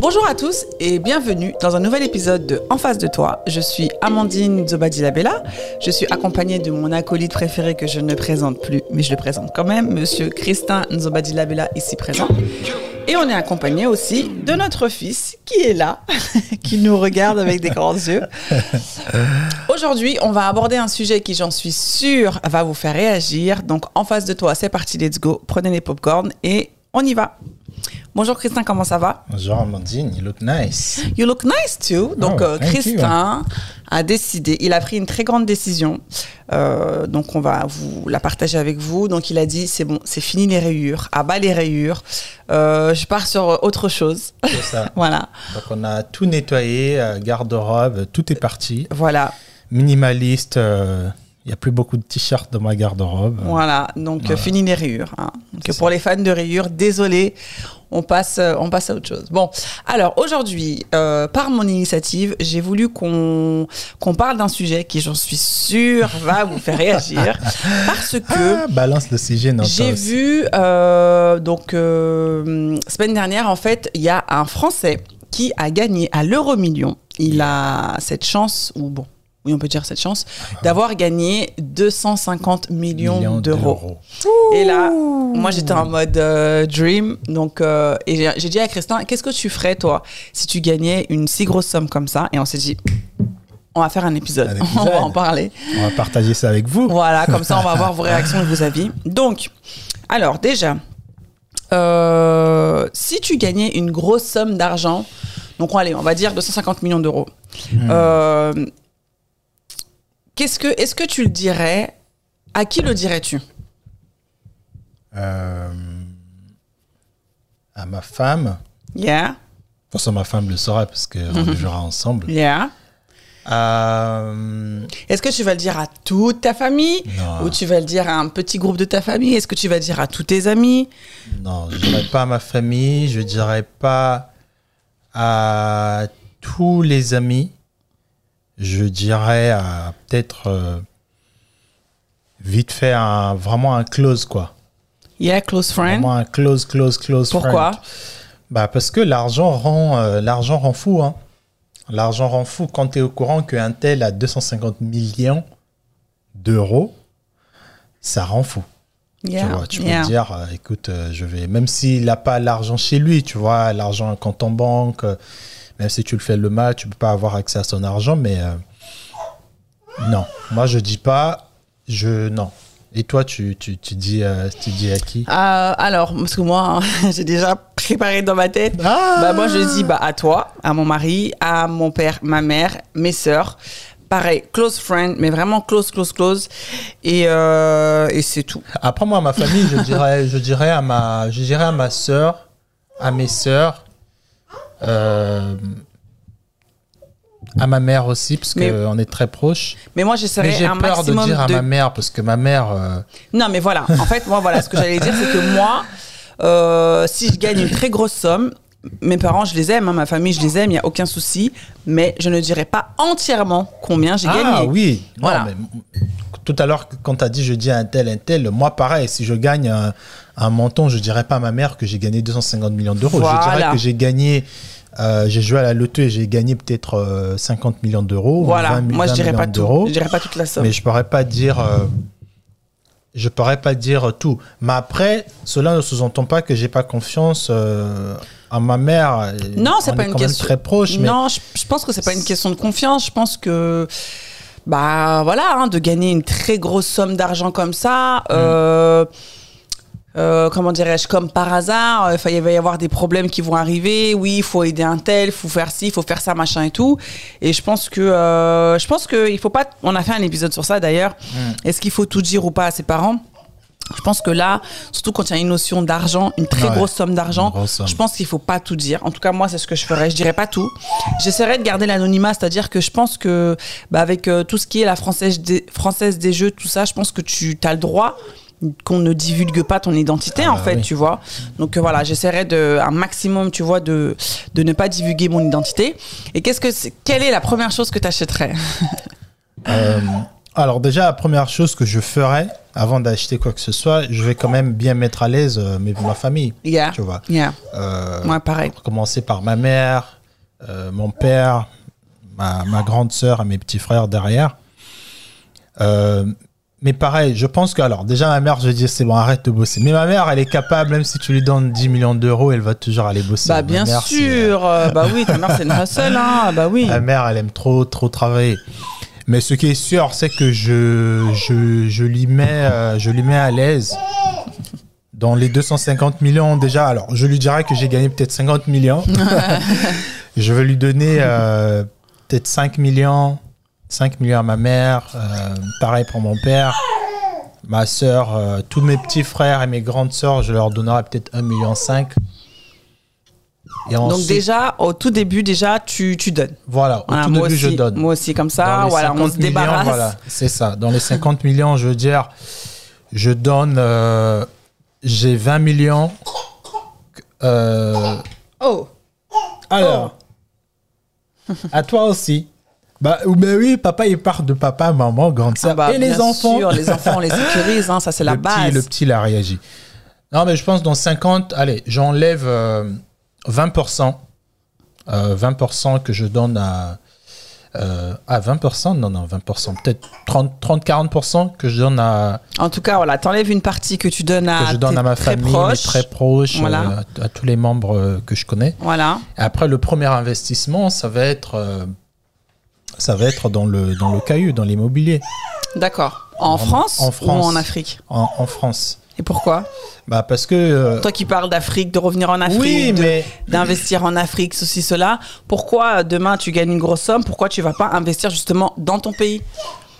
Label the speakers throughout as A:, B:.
A: Bonjour à tous et bienvenue dans un nouvel épisode de En face de toi. Je suis Amandine Zobadilabella. Je suis accompagnée de mon acolyte préféré que je ne présente plus, mais je le présente quand même, monsieur Christin Nzobadilabella, ici présent. Et on est accompagné aussi de notre fils qui est là, qui nous regarde avec des grands yeux. Aujourd'hui, on va aborder un sujet qui, j'en suis sûre, va vous faire réagir. Donc, en face de toi, c'est parti, let's go. Prenez les popcorns et on y va. Bonjour Christin, comment ça va?
B: Bonjour Amandine, you look nice.
A: You look nice too. Donc
B: Oh,
A: euh,
B: thank you.
A: Christin a décidé, il a pris une très grande décision. Euh, donc on va vous la partager avec vous. Donc il a dit c'est bon, c'est fini les rayures, à bas les rayures. Euh, je pars sur autre chose.
B: C'est ça.
A: voilà,
B: Donc on a tout nettoyé, euh, garde-robe, tout est parti.
A: voilà,
B: Minimaliste, euh, il n'y a plus beaucoup de t-shirts dans ma garde-robe.
A: voilà. Donc
B: Voilà.
A: euh, fini les rayures. hein. Donc pour les fans de rayures, désolé. On passe, euh, on passe à autre chose. Bon, alors aujourd'hui, euh, par mon initiative, j'ai voulu qu'on qu'on parle d'un sujet qui, j'en suis sûre, va vous faire réagir, parce que
B: Ah, balance le sujet dans
A: J'ai vu, euh, donc, euh, semaine dernière, en fait, il y a un Français qui a gagné à l'euro million. Il a cette chance, ou bon, oui, on peut dire cette chance, d'avoir gagné 250 millions,
B: Millions
A: d'euros. Et là, moi, j'étais en mode euh, dream. Donc, euh, et j'ai- dit à Christin, qu'est-ce que tu ferais, toi, si tu gagnais une si grosse somme comme ça? Et on s'est dit, on va faire un épisode.
B: Un épisode.
A: on va en parler.
B: On va partager ça avec vous.
A: Voilà, comme ça, on va voir vos réactions et vos avis. Donc, alors déjà, euh, si tu gagnais une grosse somme d'argent, donc allez, on va dire 250 millions d'euros, euh, qu'est-ce que, est-ce que tu le dirais? À qui le dirais-tu?
B: Euh, à ma femme,
A: Yeah,
B: de toute façon ma femme le saura parce qu'on vivra ensemble.
A: yeah.
B: Euh,
A: Est-ce que tu vas le dire à toute ta famille?
B: Non.
A: ou tu vas le dire à un petit groupe de ta famille? Est-ce que tu vas le dire à tous tes amis?
B: Non, je dirais pas à ma famille, je dirais pas à tous les amis. Je dirais à peut-être euh, vite fait un, vraiment un close quoi.
A: Yeah, close friend.
B: Vraiment un close, close, close.
A: Pourquoi?
B: friend. Bah parce que l'argent rend, euh, l'argent rend fou. Hein. L'argent rend fou quand tu es au courant qu'un tel a 250 millions d'euros. Ça rend fou.
A: Yeah,
B: Tu vois, tu
A: yeah.
B: peux dire, euh, écoute, euh, je vais, même s'il n'a pas l'argent chez lui, tu vois, l'argent compte en banque, même si tu le fais le mal, tu peux pas avoir accès à son argent, mais euh, non, moi je dis pas, je non. Et toi, tu, tu, tu dis, euh, tu dis à qui?
A: Euh, alors, parce que moi, j'ai déjà préparé dans ma tête.
B: Ah
A: Bah, moi, je dis bah, à toi, à mon mari, à mon père, ma mère, mes sœurs. Pareil, close friend, mais vraiment close, close, close. Et, euh, et c'est tout.
B: Après moi, ma famille, je dirais, je dirais à ma, je dirais à ma sœur, à mes sœurs, euh, à ma mère aussi, parce qu'on est très proches.
A: Mais moi, j'essaierai
B: j'ai peur de dire à ma mère, parce que ma mère, euh,
A: Non, mais voilà. En fait, moi, voilà, ce que j'allais dire, c'est que moi, euh, si je gagne une très grosse somme, mes parents, je les aime, hein, ma famille, je les aime, il n'y a aucun souci. Mais je ne dirai pas entièrement combien j'ai
B: Ah
A: gagné.
B: oui. Non,
A: Voilà.
B: mais tout à l'heure, quand tu as dit je dis un tel, un tel, moi pareil, si je gagne un, un montant, je dirais pas à ma mère que j'ai gagné 250 millions d'euros. Je dirais que j'ai gagné, euh, j'ai joué à la loto et j'ai gagné peut-être euh, 50 millions d'euros.
A: Voilà.
B: 20
A: Moi, je
B: 20
A: dirais pas tout. Je dirais pas toute la somme.
B: Mais je pourrais pas dire. euh, je pourrais pas dire tout. Mais après, cela ne sous-entend pas que j'ai pas confiance euh, à ma mère.
A: Non, c'est pas
B: est
A: une
B: quand même
A: question.
B: très proche. Mais
A: Non, je, je pense que c'est pas une question de confiance. Je pense que, bah voilà, hein, de gagner une très grosse somme d'argent comme ça, euh, euh, comment dirais-je, comme par hasard, euh, il va y avoir des problèmes qui vont arriver. Oui, il faut aider un tel, il faut faire ci, il faut faire ça, machin et tout. Et je pense que, euh, je pense que il faut pas. On a fait un épisode sur ça d'ailleurs. Est-ce qu'il faut tout dire ou pas à ses parents? Je pense que là, surtout quand il y a une notion d'argent, une très
B: Ouais.
A: grosse somme d'argent, je pense qu'il faut pas tout dire. En tout cas, moi, c'est ce que je ferais. Je dirais pas tout. J'essaierais de garder l'anonymat, c'est-à-dire que je pense que, bah, avec euh, tout ce qui est la française des, française des jeux, tout ça, je pense que tu as le droit qu'on ne divulgue pas ton identité
B: Ah
A: en
B: bah
A: fait
B: oui.
A: tu vois donc euh, voilà j'essaierai de un maximum tu vois de de ne pas divulguer mon identité et qu'est-ce que c'est- quelle est la première chose que tu achèterais
B: Euh, Alors déjà, la première chose que je ferais avant d'acheter quoi que ce soit, je vais quand même bien mettre à l'aise euh, ma famille.
A: Yeah.
B: Tu vois.
A: Yeah. Moi, pareil.
B: commencer par ma mère, mon père, ma, ma grande sœur et mes petits frères derrière. Euh, mais pareil, je pense que, alors, déjà, ma mère, je dis, c'est bon, arrête de bosser. Mais ma mère, elle est capable, même si tu lui donnes 10 millions d'euros, elle va toujours aller bosser.
A: Bah, bien
B: mère,
A: sûr. euh, bah oui, ta mère, c'est une hustle, hein. Bah oui.
B: Ma mère, elle aime trop, trop travailler. Mais ce qui est sûr, c'est que je, je, je, lui mets, euh, je lui mets à l'aise. Dans les 250 millions, déjà, alors je lui dirais que j'ai gagné peut-être 50 millions. je vais lui donner euh, peut-être 5 millions. 5 millions à ma mère. euh, pareil pour mon père. Ma soeur, tous mes petits frères et mes grandes sœurs, je leur donnerai peut-être 1,5 million. Et
A: Donc déjà, au tout début, déjà, tu, tu donnes.
B: voilà, au
A: Voilà,
B: tout
A: moi
B: début,
A: aussi,
B: je donne.
A: Moi aussi, comme ça, voilà, on
B: 50
A: se
B: millions,
A: débarrasse.
B: Voilà, c'est ça. Dans les 50 millions, je veux dire, je donne. euh, j'ai 20 millions. Euh,
A: Oh,
B: alors, à toi aussi. Bah, bah oui, papa, il part de papa, maman, grande sœur.
A: Ah bah,
B: et les enfants.
A: sûr, les enfants, on les sécurise, hein, ça c'est la
B: le
A: base.
B: Petit, le petit, il a réagi. Non, mais je pense dans 50, allez, j'enlève euh, 20%. euh, 20% que je donne à. Euh, à 20% Non, non, 20%. Peut-être 30-40% que je donne à,
A: En tout cas, voilà, t'enlèves une partie que tu donnes à,
B: que je donne à ma
A: très
B: famille,
A: proches.
B: mes très proches,
A: Voilà.
B: euh, à, à tous les membres euh, que je connais.
A: Voilà.
B: Et après, le premier investissement, ça va être, euh, ça va être dans le, dans le caillou, dans l'immobilier,
A: D'accord. En France,
B: en
A: ou en Afrique
B: en, en France.
A: Et pourquoi
B: Bah, parce que. euh,
A: Toi qui parles d'Afrique, de revenir en Afrique,
B: oui,
A: de-
B: mais.
A: d'investir en Afrique, ceci, cela, pourquoi demain tu gagnes une grosse somme Pourquoi tu vas pas investir justement dans ton pays?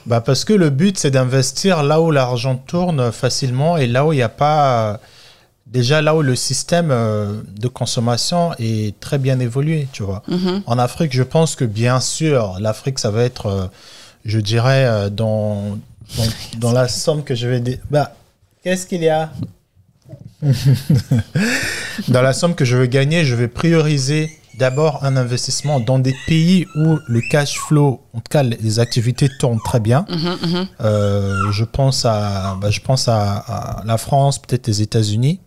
B: Bah parce que le but, c'est d'investir là où l'argent tourne facilement et là où il n'y a pas. Déjà là où le système euh, de consommation est très bien évolué, tu vois.
A: Mhm.
B: En Afrique, je pense que bien sûr, l'Afrique, ça va être, euh, je dirais, euh, dans, dans, dans la somme que je vais. dé- Bah, qu'est-ce qu'il y a? Dans la somme que je vais gagner, je vais prioriser d'abord un investissement dans des pays où le cash flow, en tout cas les activités tournent très bien.
A: Mhm, mhm.
B: Euh, je pense à, bah, je pense à, à la France, peut-être les États-Unis,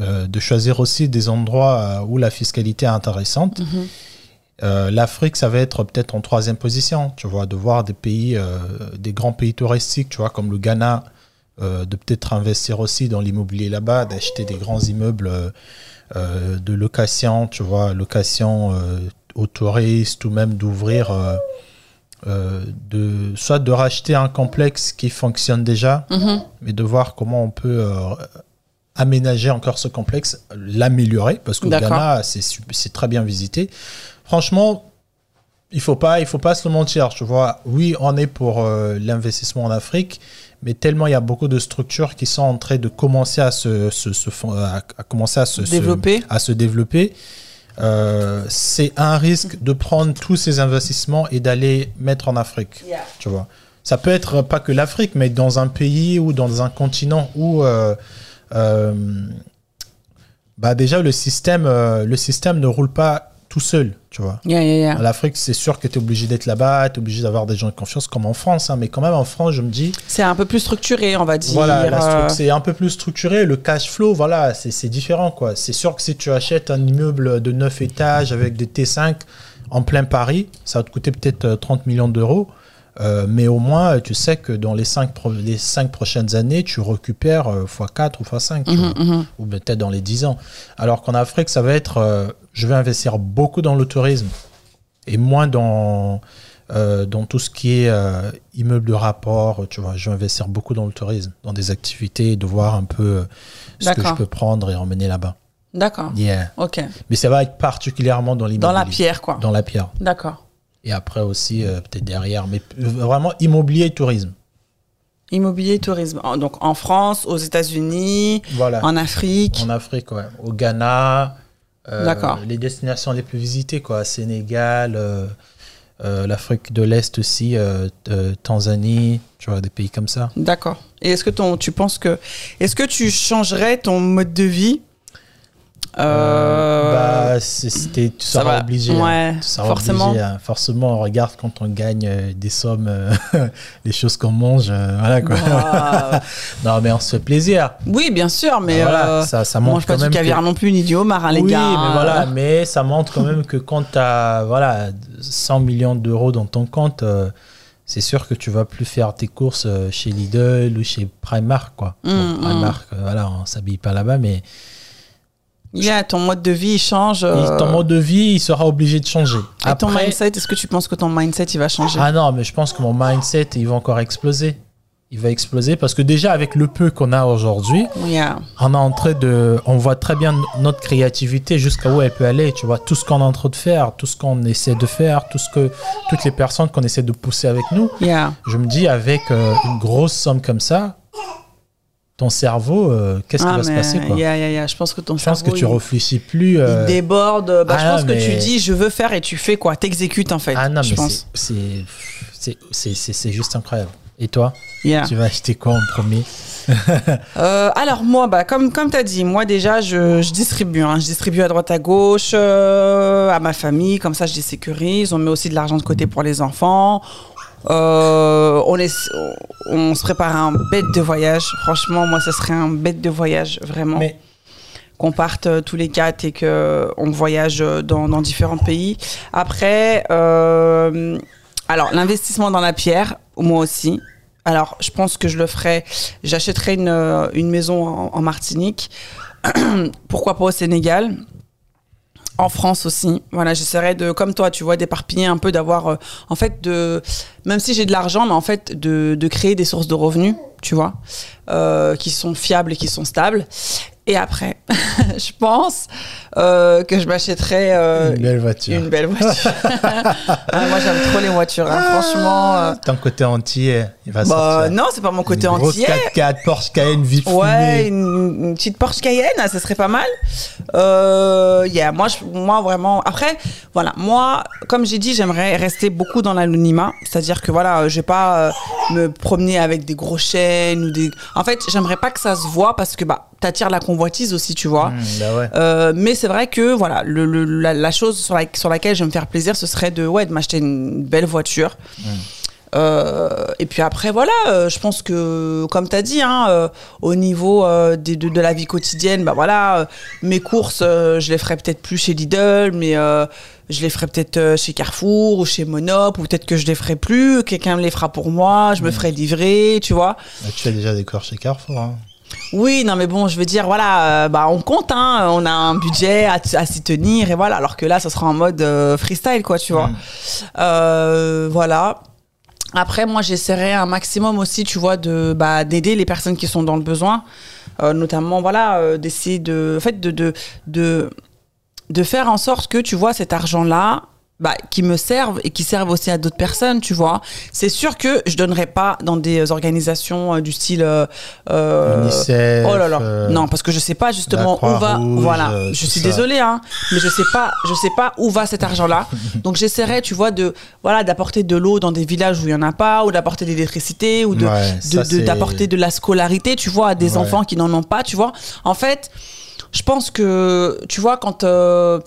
B: euh, de choisir aussi des endroits euh, où la fiscalité est intéressante.
A: Mhm.
B: Euh, L'Afrique, ça va être peut-être en troisième position, tu vois, de voir des pays, des grands pays touristiques, tu vois, comme le Ghana, de peut-être investir aussi dans l'immobilier là-bas, d'acheter des grands immeubles de location, tu vois, location aux touristes ou même d'ouvrir, euh, euh, de, soit de racheter un complexe qui fonctionne déjà,
A: Mhm.
B: mais de voir comment on peut euh, aménager encore ce complexe, l'améliorer, parce que le
A: D'accord.
B: Ghana, c'est très bien visité. Franchement, il faut pas, il faut pas se le mentir, tu vois. Oui, on est pour euh, l'investissement en Afrique, mais tellement il y a beaucoup de structures qui sont en train de commencer à se, se- se à, à commencer à se se-
A: Développer.
B: à se développer. Euh, c'est un risque de prendre tous ces investissements et d'aller mettre en Afrique tu vois. Ça peut être pas que l'Afrique, mais dans un pays ou dans un continent où euh, bah déjà le système, euh, le système ne roule pas tout seul, tu vois.
A: Yeah, yeah, yeah.
B: En L'Afrique, c'est sûr que tu es obligé d'être là-bas, tu es obligé d'avoir des gens de confiance, comme en France, hein, mais quand même en France, je me dis,
A: C'est un peu plus structuré, on va dire.
B: voilà,
A: euh,
B: c'est un peu plus structuré, le cash flow, voilà, c'est différent, quoi. C'est sûr que si tu achètes un immeuble de 9 étages avec des T5 en plein Paris, ça va te coûter peut-être euh, 30 millions d'euros. Euh, mais au moins, tu sais que dans les 5, les cinq prochaines années, tu récupères euh, x4 ou x5, tu vois.
A: mhm, mhm.
B: ou peut-être dans les 10 ans. Alors qu'en Afrique, ça va être, euh, je vais investir beaucoup dans le tourisme et moins dans, euh, dans tout ce qui est euh, immeuble de rapport, tu vois. Je vais investir beaucoup dans le tourisme, dans des activités, de voir un peu euh, ce que je peux prendre et emmener là-bas.
A: D'accord.
B: Yeah.
A: Ok.
B: Mais ça va être particulièrement dans l'immobilier.
A: Dans la pierre, quoi.
B: Dans la pierre.
A: D'accord.
B: Et après aussi, euh, peut-être derrière. Mais vraiment, immobilier et tourisme.
A: Immobilier, tourisme. En- Donc en France, aux États-Unis,
B: Voilà.
A: en Afrique.
B: En Afrique, ouais. Au Ghana. euh,
A: D'accord.
B: Les destinations les plus visitées, quoi. Sénégal, euh, l'Afrique de l'Est aussi, Tanzanie, tu vois, des pays comme ça.
A: D'accord. Et est-ce que ton, tu penses que, est-ce que tu changerais ton mode de vie Euh,
B: bah, c'est- c'était, tu
A: ça
B: seras
A: va.
B: obligé. hein. Tu seras
A: forcément.
B: obligé, hein. Forcément, on regarde quand on gagne euh, des sommes, euh, les choses qu'on mange. euh, voilà quoi. Non, mais on se fait plaisir.
A: oui, bien sûr, mais
B: voilà,
A: euh,
B: ça, ça
A: on
B: montre
A: mange pas
B: quand
A: du caviar
B: que-
A: non plus, ni du homard, hein, les
B: oui,
A: gars.
B: mais voilà, mais ça montre quand même que quand tu as voilà, 100 millions d'euros dans ton compte, euh, c'est sûr que tu vas plus faire tes courses euh, chez Lidl ou chez Primark. Quoi. Bon,
A: Mm,
B: Primark, euh, voilà, on s'habille pas là-bas, mais
A: Yeah, ton mode de vie il change. euh,
B: ton mode de vie, il sera obligé de changer.
A: et ton mindset, est-ce que tu penses que ton mindset il va changer?
B: Ah non, mais je pense que mon mindset, il va encore exploser. Il va exploser parce que déjà, avec le peu qu'on a aujourd'hui,
A: Yeah.
B: on est en train de, on voit très bien notre créativité jusqu'à où elle peut aller. Tu vois, tout ce qu'on est en train de faire, tout ce qu'on essaie de faire, tout ce que, toutes les personnes qu'on essaie de pousser avec nous.
A: Yeah.
B: Je me dis, avec euh, une grosse somme comme ça, ton cerveau, euh, qu'est-ce qui
A: Ah,
B: va se passer quoi?
A: yeah, yeah, yeah. Je pense que ton
B: Je pense que
A: cerveau,
B: tu
A: il-
B: réfléchis plus.
A: il,
B: euh,
A: déborde. Bah, je
B: ah,
A: pense que tu dis je veux faire et tu fais quoi T'exécutes en fait.
B: Ah non,
A: je
B: mais
A: pense.
B: c'est- c'est- c'est c'est- c'est- c'est juste incroyable. Et toi,
A: Yeah.
B: tu vas acheter quoi en premier?
A: Euh, alors moi, bah, comme, comme tu as dit, moi déjà, je, je distribue. hein. Je distribue à droite, à gauche, euh, à ma famille. Comme ça, je les sécurise. On met aussi de l'argent de côté pour les enfants. Euh, on, est, on se prépare à un bête de voyage. Franchement, moi, ce serait un bête de voyage, vraiment.
B: Mais
A: Qu'on parte euh, tous les quatre et qu'on voyage euh, dans, dans différents pays. Après, euh, alors, l'investissement dans la pierre, moi aussi. Alors, je pense que je le ferai. J'achèterai une, une maison en, en Martinique. Pourquoi pas au Sénégal? En France aussi. Voilà, j'essaierai de, comme toi, tu vois, d'éparpiller un peu, d'avoir, euh, en fait, de, même si j'ai de l'argent, mais en fait, de, de créer des sources de revenus, tu vois, euh, qui sont fiables et qui sont stables. Et après, je pense euh, que je m'achèterai euh,
B: une belle voiture.
A: une belle voiture. Ah, moi, j'aime trop les voitures, hein, franchement. euh,
B: Ton côté entier, il va
A: bah,
B: sortir.
A: non, c'est pas mon côté
B: une grosse
A: entier.
B: 4x4 Porsche Cayenne vite
A: Ouais, une, une petite Porsche Cayenne, ah, ça serait pas mal. Euh, yeah, moi, je, moi vraiment. Après, voilà, moi, comme j'ai dit, j'aimerais rester beaucoup dans l'anonymat. C'est-à-dire que voilà, je vais pas euh, me promener avec des gros chaînes ou des. En fait, j'aimerais pas que ça se voit parce que bah, t'attires la convoitise aussi, tu vois.
B: Mmh, bah ouais.
A: Euh, mais c'est vrai que voilà, le, le- la, la chose sur, la- sur laquelle je vais me faire plaisir, ce serait de, ouais, de m'acheter une belle voiture. Euh, et puis après, voilà, euh, je pense que, comme tu as dit, hein, euh, au niveau des- de, de la vie quotidienne, bah voilà, mes courses, je les ferai peut-être plus chez Lidl, mais je les ferai peut-être chez Carrefour ou chez Monop, ou peut-être que je les ferai plus, quelqu'un me les fera pour moi, je me ferai livrer, tu vois.
B: Bah, tu as déjà des corps chez Carrefour. Hein.
A: Oui, non, mais bon, je veux dire, voilà, euh, bah, on compte, hein, on a un budget à, à s'y tenir, et voilà, alors que là, ça sera en mode euh, freestyle, quoi, tu vois.
B: Mm.
A: Euh, voilà. Après, moi, j'essaierai un maximum aussi, tu vois, de bah, d'aider les personnes qui sont dans le besoin, notamment, voilà, d'essayer de, en fait, de, de, de, de faire en sorte que, tu vois, cet argent-là, bah, qui me servent et qui servent aussi à d'autres personnes, tu vois. C'est sûr que je donnerai pas dans des organisations euh, du style. euh, euh,
B: UNICEF.
A: Oh là là,
B: euh,
A: non, parce que je sais pas justement où va. Voilà,
B: euh,
A: je suis
B: ça.
A: désolée, hein, mais je sais pas, je sais pas où va cet argent-là. Donc j'essaierai, tu vois, de voilà, d'apporter de l'eau dans des villages où il y en a pas, ou d'apporter de l'électricité, ou de
B: Ouais,
A: de- de- d'apporter de, la scolarité, tu vois, à des
B: Ouais.
A: enfants qui n'en ont pas, tu vois. En fait, je pense que, tu vois, quand euh,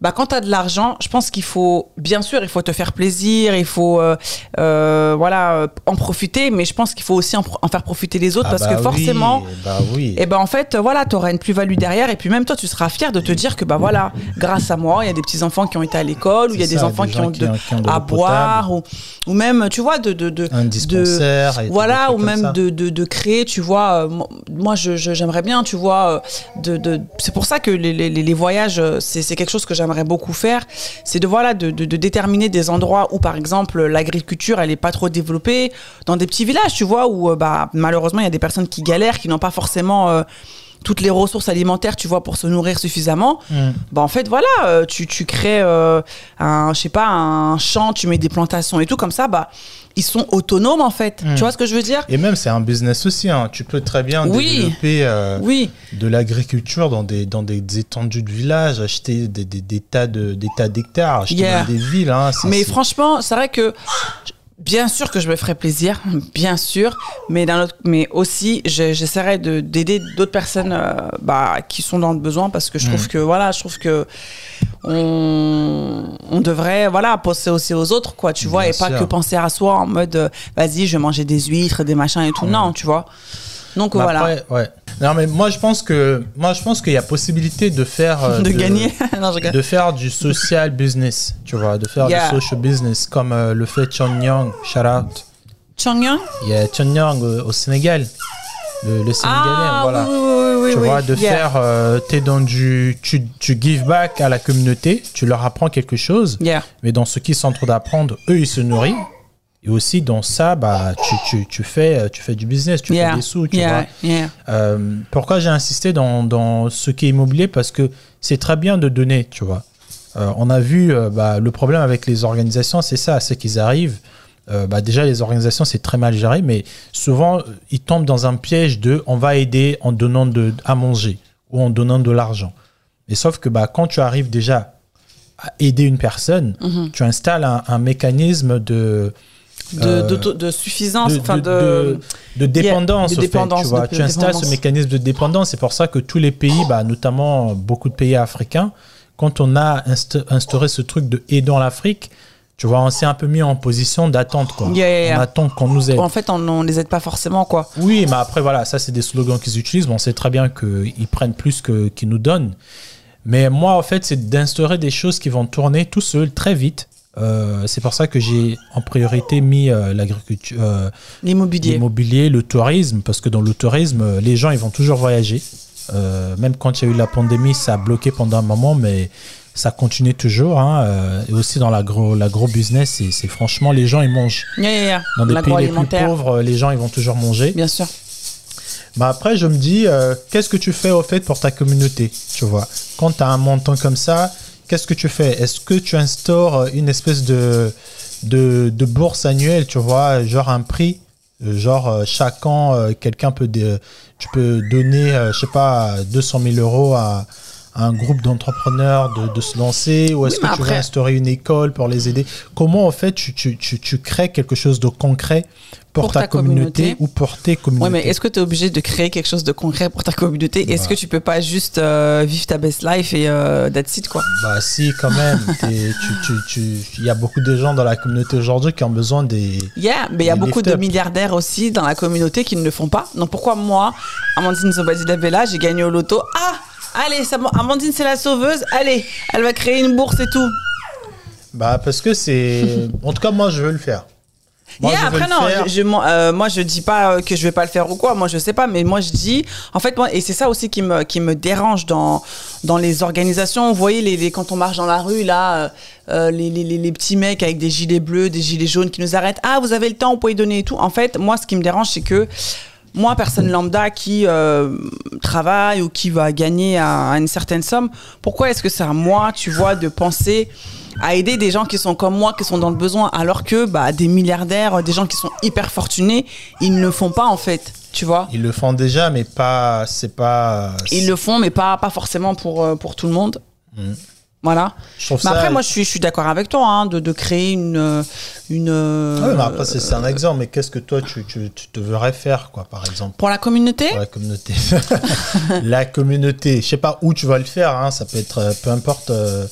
A: bah, quand tu as de l'argent, je pense qu'il faut, bien sûr, il faut te faire plaisir, il faut euh, euh, voilà, euh, en profiter, mais je pense qu'il faut aussi en, faire profiter les autres
B: Ah
A: parce
B: bah
A: que forcément,
B: Oui, bah oui.
A: et ben en fait, voilà, tu auras une plus-value derrière et puis même toi, tu seras fier de te dire que bah voilà, grâce à moi, il y a des petits enfants qui ont été à l'école ou il y a des enfants
B: des
A: qui ont,
B: qui
A: de,
B: ont- qui ont de
A: à boire ou, ou même, tu vois, de, de, de,
B: un dispensaire. et tout,
A: voilà, ou même de, de, créer, tu vois. euh, mo- moi, je- je- j'aimerais bien, tu vois. De, c'est pour ça que les, les, les voyages, c'est c'est quelque chose que j'aimerais beaucoup faire. C'est de, voilà, de, déterminer des endroits où, par exemple, l'agriculture, elle est pas trop développée, dans des petits villages, tu vois, où euh, bah, malheureusement, il y a des personnes qui galèrent, qui n'ont pas forcément. Toutes les ressources alimentaires, tu vois, pour se nourrir suffisamment.
B: Mm.
A: Bah en fait voilà, euh, tu, tu crées euh, un je sais pas un champ, tu mets des plantations et tout comme ça bah ils sont autonomes en fait.
B: Mm.
A: Tu vois ce que je veux dire?
B: Et même, c'est un business aussi. hein. Tu peux très bien
A: Oui.
B: développer euh,
A: Oui,
B: de l'agriculture dans des, dans des étendues de villages, acheter des, des, des tas de- des tas d'hectares, acheter
A: Yeah.
B: des villes. hein.
A: Mais franchement, c'est vrai que Bien sûr que je me ferai plaisir, bien sûr, mais autre, mais aussi je- j'essaierai de d'aider d'autres personnes euh, bah, qui sont dans le besoin parce que je trouve que voilà, je trouve que on, on devrait voilà penser aussi aux autres quoi, tu vois, et pas que penser à soi en mode euh, vas-y, je vais manger des huîtres, des machins et tout. Non, tu vois. Donc
B: Mais
A: voilà,
B: après, ouais. Non, mais moi, je pense que, moi, je pense qu'il y a possibilité de faire. euh,
A: de, gagner. non, je rigole.
B: De faire du social business, tu vois, de faire
A: Yeah.
B: du social business, comme euh, le fait Chon Young, shout out.
A: Changyang?
B: Il y a Chon Young au, Sénégal, le, le Sénégalais,
A: Ah
B: voilà.
A: oui, oui, oui,
B: tu vois, de
A: Yeah.
B: faire, euh, t'es dans du, tu, tu give back à la communauté, tu leur apprends quelque chose,
A: Yeah.
B: mais dans ce qu'ils sont en train d'apprendre, eux, ils se nourrissent. Et aussi, dans ça, bah, tu, tu, tu fais, euh, tu fais du business, tu
A: Yeah.
B: fais des sous, tu vois.
A: Yeah.
B: Euh, pourquoi j'ai insisté dans, dans ce qui est immobilier? Parce que c'est très bien de donner, tu vois. Euh, on a vu euh, bah, le problème avec les organisations, c'est ça, c'est qu'ils arrivent. bah, déjà, les organisations, c'est très mal géré, mais souvent, ils tombent dans un piège de on va aider en donnant de, à manger ou en donnant de l'argent. Mais sauf que bah, quand tu arrives déjà à aider une personne,
A: Mhm.
B: tu installes un, un mécanisme de,
A: De,
B: Euh,
A: de suffisance, enfin
B: de- dépendance, fait,
A: dépendance,
B: tu vois. installes ce mécanisme de dépendance. C'est pour ça que tous les pays, bah, notamment beaucoup de pays africains, quand on a insta- instauré ce truc de aidant l'Afrique, tu vois, on s'est un peu mis en position d'attente, quoi.
A: Yeah, yeah, yeah.
B: On attend qu'on nous aide.
A: En fait, on, on les aide pas forcément, quoi.
B: Oui, mais après, voilà, ça, c'est des slogans qu'ils utilisent. Bon, on sait très bien qu'ils prennent plus que qu'ils nous donnent. Mais moi, en fait, c'est d'instaurer des choses qui vont tourner tout seul, très vite. Euh, c'est pour ça que j'ai en priorité mis euh, l'agriculture, euh,
A: L'immobilier.
B: l'immobilier, le tourisme, parce que dans le tourisme, les gens, ils vont toujours voyager. Même quand il y a eu la pandémie, ça a bloqué pendant un moment, mais ça continue toujours. hein. Et aussi dans l'agro, l'agro-business, c'est, c'est franchement, les gens, ils mangent.
A: Yeah, yeah, yeah.
B: Dans des pays les plus pauvres, les gens, ils vont toujours manger.
A: bien sûr.
B: Bah après, je me dis, qu'est-ce que tu fais au fait pour ta communauté Tu vois, quand tu as un montant comme ça, qu'est-ce que tu fais? Est-ce que tu instaures euh, une espèce de, de, de bourse annuelle, tu vois, genre un prix euh, Genre, euh, chaque an, euh, quelqu'un peut. dé- tu donner, je sais pas, 200 000 euros à, à un groupe d'entrepreneurs de, de se lancer Ou est-ce
A: Oui,
B: que tu veux
A: après-
B: instaurer une école pour les aider? Comment, en fait, tu, tu, tu, tu crées quelque chose de concret pour,
A: Pour
B: ta,
A: ta
B: communauté,
A: communauté.
B: ou pour tes communautés
A: Ouais, mais est-ce que tu es obligé de créer quelque chose de concret pour ta communauté? Est-ce que tu peux pas juste euh, vivre ta best life et euh, that's it, quoi?
B: Bah si, quand même. Il y a beaucoup de gens dans la communauté aujourd'hui qui ont besoin des...
A: Yeah, mais il y a beaucoup de milliardaires aussi dans la communauté qui ne le font pas. Donc pourquoi moi, Amandine Zobadila Bella, j'ai gagné au loto? Ah Allez, ça, Amandine, c'est la sauveuse. Allez, elle va créer une bourse et tout.
B: Bah parce que c'est... En tout cas, moi, je veux le faire. Moi,
A: Yeah,
B: je
A: après non, je, je- moi, euh, moi je dis pas euh, que je vais pas le faire ou quoi, moi je sais pas, mais moi je dis, en fait moi et c'est ça aussi qui me qui me dérange dans dans les organisations. Vous voyez les, les- quand on marche dans la rue là, euh, les, les, les, les petits mecs avec des gilets bleus, des gilets jaunes qui nous arrêtent. Ah vous avez le temps, vous pouvez donner et tout. En fait moi ce qui me dérange c'est que moi, personne lambda qui euh, travaille ou qui va gagner à, à une certaine somme, pourquoi est-ce que c'est à moi, tu vois, de penser à aider des gens qui sont comme moi, qui sont dans le besoin, alors que bah, des milliardaires, des gens qui sont hyper fortunés, ils ne le font pas en fait, tu vois?
B: Ils le font déjà, mais pas... C'est pas...
A: Ils le font, mais pas, pas forcément pour, euh, pour tout le monde. Voilà. Mais
B: ça...
A: après, moi, je suis, je suis d'accord avec toi hein, de, de créer une. une
B: Ah ouais, mais après, c'est un
A: euh,
B: exemple. Mais qu'est-ce que toi, tu, tu, tu te verrais faire, quoi, par exemple?
A: Pour la communauté?
B: Pour la communauté. la communauté. Je sais pas où tu vas le faire. Hein. Ça peut être, euh, peu importe. euh,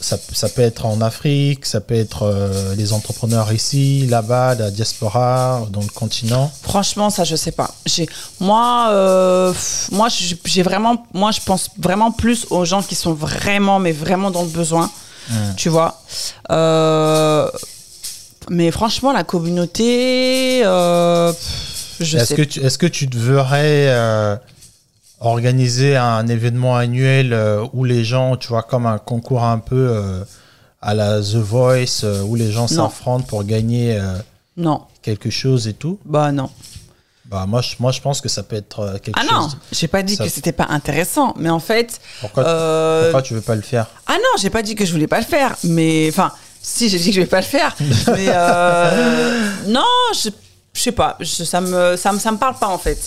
B: ça, ça peut être en Afrique, ça peut être euh, les entrepreneurs ici, là-bas, la diaspora, dans le continent.
A: Franchement, ça, je sais pas. J'ai, moi, euh, moi, j'ai vraiment, moi, je pense vraiment plus aux gens qui sont vraiment, mais vraiment dans le besoin. Tu vois. Euh, mais franchement, la communauté, je
B: Est-ce
A: sais
B: que, tu, est-ce que tu euh, organiser un événement annuel euh, où les gens, tu vois, comme un concours un peu euh, à la The Voice, euh, où les gens
A: Non.
B: s'affrontent pour gagner
A: Non,
B: quelque chose et tout?
A: Bah non.
B: Bah moi, je, moi, je pense que ça peut être quelque
A: Ah non,
B: chose.
A: j'ai pas dit
B: Ça-
A: que c'était pas intéressant, mais en fait,
B: Pourquoi,
A: euh,
B: pourquoi tu veux pas le faire?
A: Ah non, j'ai pas dit que je voulais pas le faire, mais enfin, si j'ai dit que je vais pas le faire, mais non, je, je sais pas, je- ça me ça me ça me parle pas en fait.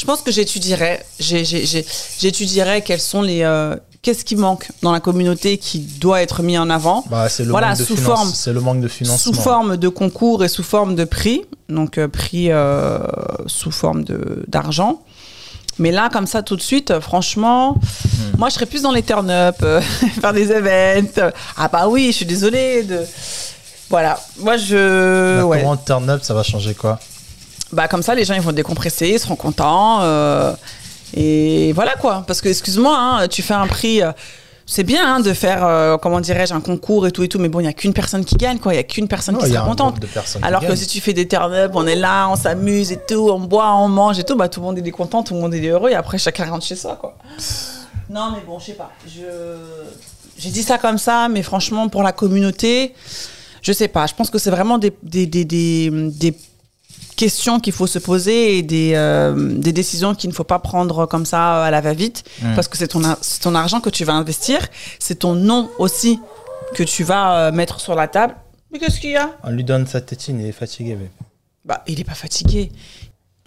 A: Je pense que j'étudierai, j'ai- j'ai- j'ai- j'étudierai quels sont les euh, qu'est-ce qui manque dans la communauté qui doit être mis en avant.
B: Bah, c'est le,
A: Voilà,
B: manque de
A: sous forme-
B: c'est le manque de financement.
A: Sous forme de concours et sous forme de prix, donc euh, prix euh, sous forme de d'argent. Mais là, comme ça, tout de suite, franchement,
B: Hmm.
A: moi, je serais plus dans les turn-up, euh, faire des events. Ah bah oui, je suis désolée de... Voilà, moi, je...
B: Bah,
A: ouais.
B: Comment turn up, ça va changer quoi?
A: Bah comme ça, les gens ils vont décompresser, ils seront contents. euh, et voilà quoi. Parce que excuse-moi, hein, tu fais un prix. euh, c'est bien hein, de faire, euh, comment dirais-je, un concours et tout et tout, mais bon, il n'y a qu'une personne qui gagne, quoi. Il n'y a qu'une personne
B: Non,
A: qui sera contente. Alors que
B: gagnent.
A: si tu fais des turn-up, on est là, on s'amuse et tout, on boit, on mange et tout, bah tout le monde est content, tout le monde est heureux et après chacun rentre chez soi, quoi. Non, mais bon, je sais pas. Je... J'ai dit ça comme ça, mais franchement, pour la communauté, je sais pas. Je pense que c'est vraiment des, des, des, des, des questions qu'il faut se poser et des, euh, des décisions qu'il ne faut pas prendre comme ça à la va-vite parce que c'est ton, ton argent que tu vas investir, c'est ton nom aussi que tu vas euh, mettre sur la table. Mais qu'est-ce qu'il y a?
B: On lui donne sa tétine, il est fatigué. bébé.
A: bah, il est pas fatigué.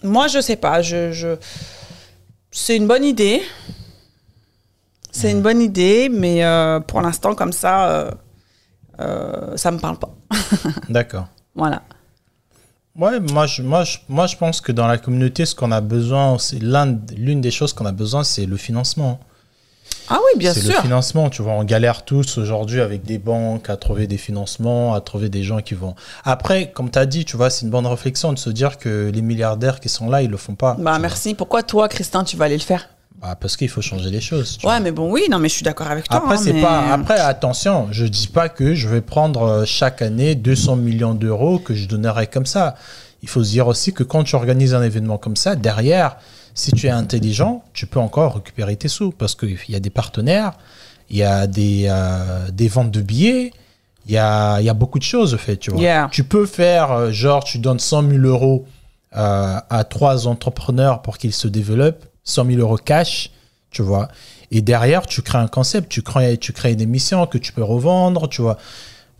A: Moi, je sais pas. Je, je... C'est une bonne idée. C'est une bonne idée, mais euh, pour l'instant, comme ça, euh, euh, ça me parle pas.
B: D'accord.
A: Voilà.
B: Ouais, moi je, moi, je, moi je pense que dans la communauté, ce qu'on a besoin, c'est l'un- l'une des choses qu'on a besoin, c'est le financement.
A: Ah oui, bien
B: c'est
A: sûr.
B: le financement, tu vois. On galère tous aujourd'hui avec des banques à trouver des financements, à trouver des gens qui vont. Après, comme tu as dit, tu vois, c'est une bonne réflexion de se dire que les milliardaires qui sont là, ils le font pas.
A: Bah merci. Pourquoi toi, Christin, tu vas aller le faire?
B: Bah, parce qu'il faut changer les choses. tu
A: Ouais,
B: vois.
A: mais bon, oui, non, mais je suis d'accord avec toi.
B: Après,
A: hein,
B: c'est
A: mais-
B: pas. Après, attention, je dis pas que je vais prendre euh, chaque année 200 millions d'euros que je donnerai comme ça. Il faut se dire aussi que quand tu organises un événement comme ça, derrière, si tu es intelligent, tu peux encore récupérer tes sous parce qu'il y a des partenaires, il y a des, euh, des ventes de billets, il y a, y a beaucoup de choses, en fait, tu vois.
A: Yeah.
B: Tu peux faire, euh, genre, tu donnes 100 000 euros euh, à trois entrepreneurs pour qu'ils se développent, 100 000 euros cash, tu vois. Et derrière, tu crées un concept, tu crées, tu crées une émission que tu peux revendre, tu vois.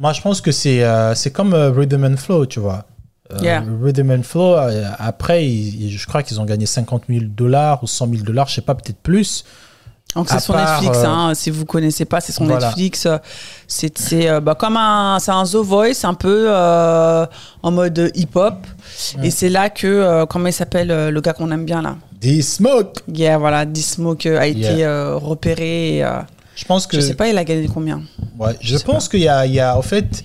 B: Moi, je pense que c'est euh, c'est comme euh, Rhythm and Flow, tu vois. Euh,
A: Yeah.
B: Rhythm and Flow, euh, après, ils- je crois qu'ils ont gagné 50 000 dollars ou 100 000 dollars, je sais pas, peut-être plus.
A: Donc c'est
B: part,
A: Netflix,
B: euh,
A: hein, si vous connaissez pas, c'est son
B: voilà.
A: Netflix. C'est bah, comme un, c'est un The Voice, un peu en mode hip-hop. Et c'est là que, comment il s'appelle le gars qu'on aime bien là?
B: Des smoke
A: Yeah, voilà, Dismoke a été euh, repéré. et, euh,
B: Je pense que.
A: Je sais pas, il a gagné combien
B: Ouais, je, pense qu'il y y a, en fait,